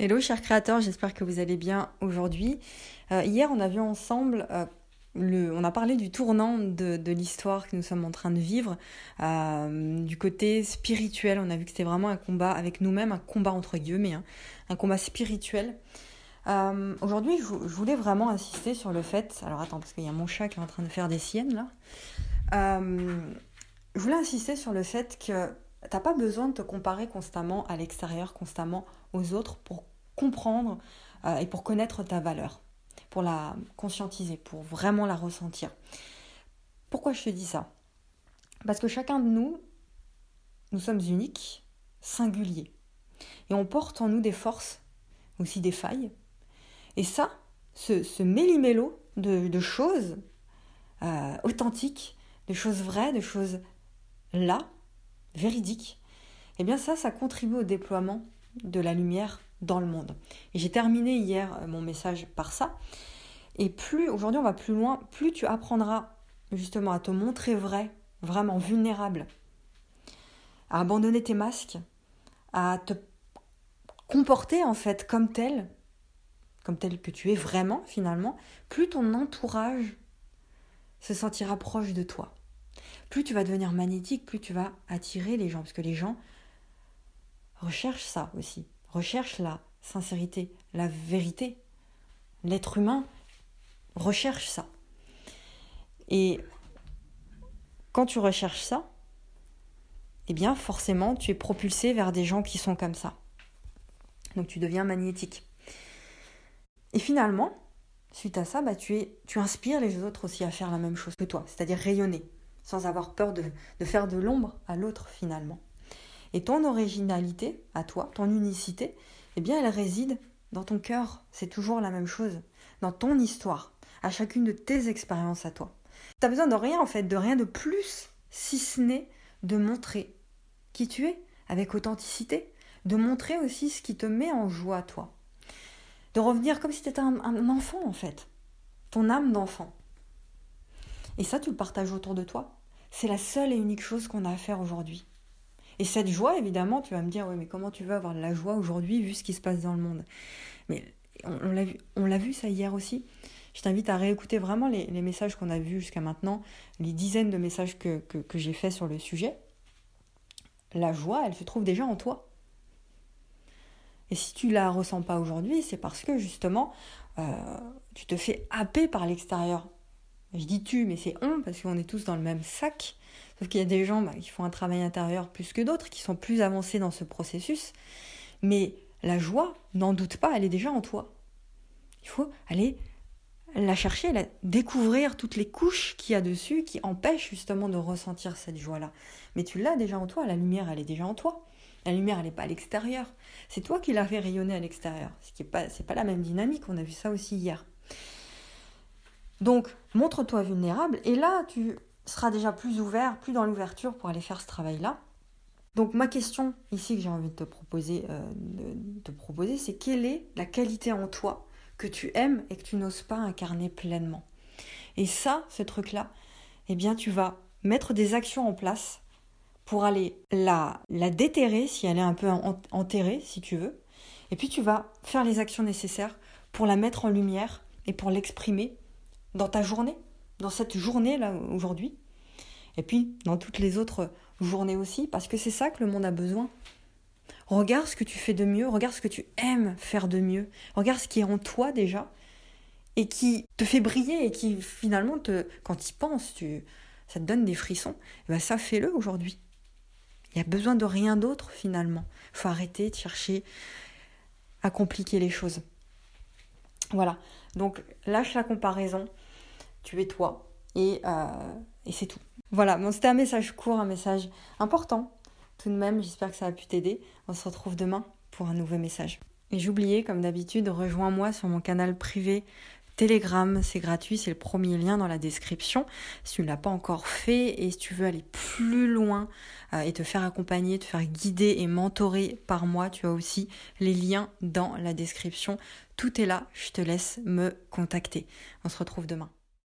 Hello chers créateurs, j'espère que vous allez bien aujourd'hui. Euh, hier on a vu ensemble, euh, le, on a parlé du tournant de, de l'histoire que nous sommes en train de vivre, euh, du côté spirituel. On a vu que c'était vraiment un combat avec nous-mêmes, un combat entre guillemets, hein, un combat spirituel. aujourd'hui je, je, voulais vraiment insister sur le fait, alors attends parce qu'il y a mon chat qui est en train de faire des siennes là. je voulais insister sur le fait que T'as pas besoin de te comparer constamment à l'extérieur, constamment aux autres pour comprendre euh, et pour connaître ta valeur, pour la conscientiser, pour vraiment la ressentir. Pourquoi je te dis ça? Parce que chacun de nous, nous sommes uniques, singuliers. Et on porte en nous des forces, aussi des failles. Et ça, ce, méli-mélo de, choses euh, authentiques, de choses vraies, de choses là, véridique, eh bien ça, ça contribue au déploiement de la lumière dans le monde. Et j'ai terminé hier euh, mon message par ça. Et plus, aujourd'hui on va plus loin, plus tu apprendras justement à te montrer vrai, vraiment vulnérable, à abandonner tes masques, à te comporter en fait comme tel, comme tel que tu es vraiment finalement, plus ton entourage se sentira proche de toi plus tu vas devenir magnétique, plus tu vas attirer les gens, parce que les gens recherchent ça aussi, recherchent la sincérité, la vérité. L'être humain recherche ça. Et quand tu recherches ça, eh bien forcément tu es propulsé vers des gens qui sont comme ça. Donc tu deviens magnétique. Et finalement, suite à ça, bah, tu, es, tu inspires les autres aussi à faire la même chose que toi, c'est-à-dire rayonner sans avoir peur de, faire de l'ombre à l'autre finalement. Et ton originalité, à toi, ton unicité, eh bien elle réside dans ton cœur. C'est toujours la même chose, dans ton histoire, à chacune de tes expériences à toi. Tu n'as besoin de rien en fait, de rien de plus, si ce n'est de montrer qui tu es avec authenticité, de montrer aussi ce qui te met en joie toi. De revenir comme si tu étais un enfant en fait, ton âme d'enfant. Et ça, tu le partages autour de toi. C'est la seule et unique chose qu'on a à faire aujourd'hui. Et cette joie, évidemment, tu vas me dire, oui, mais comment tu veux avoir de la joie aujourd'hui vu ce qui se passe dans le monde? Mais on, l'a vu, on l'a vu ça hier aussi. Je t'invite à réécouter vraiment les, messages qu'on a vus jusqu'à maintenant, les dizaines de messages que, que, j'ai faits sur le sujet. La joie, elle se trouve déjà en toi. Et si tu la ressens pas aujourd'hui, c'est parce que justement, euh, tu te fais happer par l'extérieur. Je dis tu, mais c'est on, parce qu'on est tous dans le même sac. Sauf qu'il y a des gens bah, qui font un travail intérieur plus que d'autres, qui sont plus avancés dans ce processus. Mais la joie, n'en doute pas, elle est déjà en toi. Il faut aller la chercher, la, découvrir toutes les couches qu'il y a dessus qui empêchent justement de ressentir cette joie-là. Mais tu l'as déjà en toi, la lumière, elle est déjà en toi. La lumière, elle n'est pas à l'extérieur. C'est toi qui l'as fait rayonner à l'extérieur. Ce n'est pas la même dynamique. On a vu ça aussi hier. Donc, montre-toi vulnérable et là, tu seras déjà plus ouvert, plus dans l'ouverture pour aller faire ce travail-là. Donc, ma question ici que j'ai envie de te proposer, euh, proposer, c'est quelle est la qualité en toi que tu aimes et que tu n'oses pas incarner pleinement? Et ça, ce truc-là, eh bien, tu vas mettre des actions en place pour aller la, la déterrer si elle est un peu enterrée, si tu veux. Et puis tu vas faire les actions nécessaires pour la mettre en lumière et pour l'exprimer dans ta journée, dans cette journée-là aujourd'hui, et puis dans toutes les autres journées aussi, parce que c'est ça que le monde a besoin. Regarde ce que tu fais de mieux, regarde ce que tu aimes faire de mieux, regarde ce qui est en toi déjà, et qui te fait briller, et qui finalement, te, quand tu y penses, tu, ça te donne des frissons, et eh ben ça fais-le aujourd'hui. Il n'y a besoin de rien d'autre finalement. Il faut arrêter de chercher à compliquer les choses. Voilà, donc lâche la comparaison, tu es toi. Et, euh, et c'est tout. Voilà, bon, c'était un message court, un message important. Tout de même, j'espère que ça a pu t'aider. On se retrouve demain pour un nouveau message. Et j'oubliais, comme d'habitude, rejoins-moi sur mon canal privé Telegram, c'est gratuit, c'est le premier lien dans la description. Si tu ne l'as pas encore fait et si tu veux aller plus loin euh, et te faire accompagner, te faire guider et mentorer par moi, tu as aussi les liens dans la description. Tout est là, je te laisse me contacter. On se retrouve demain.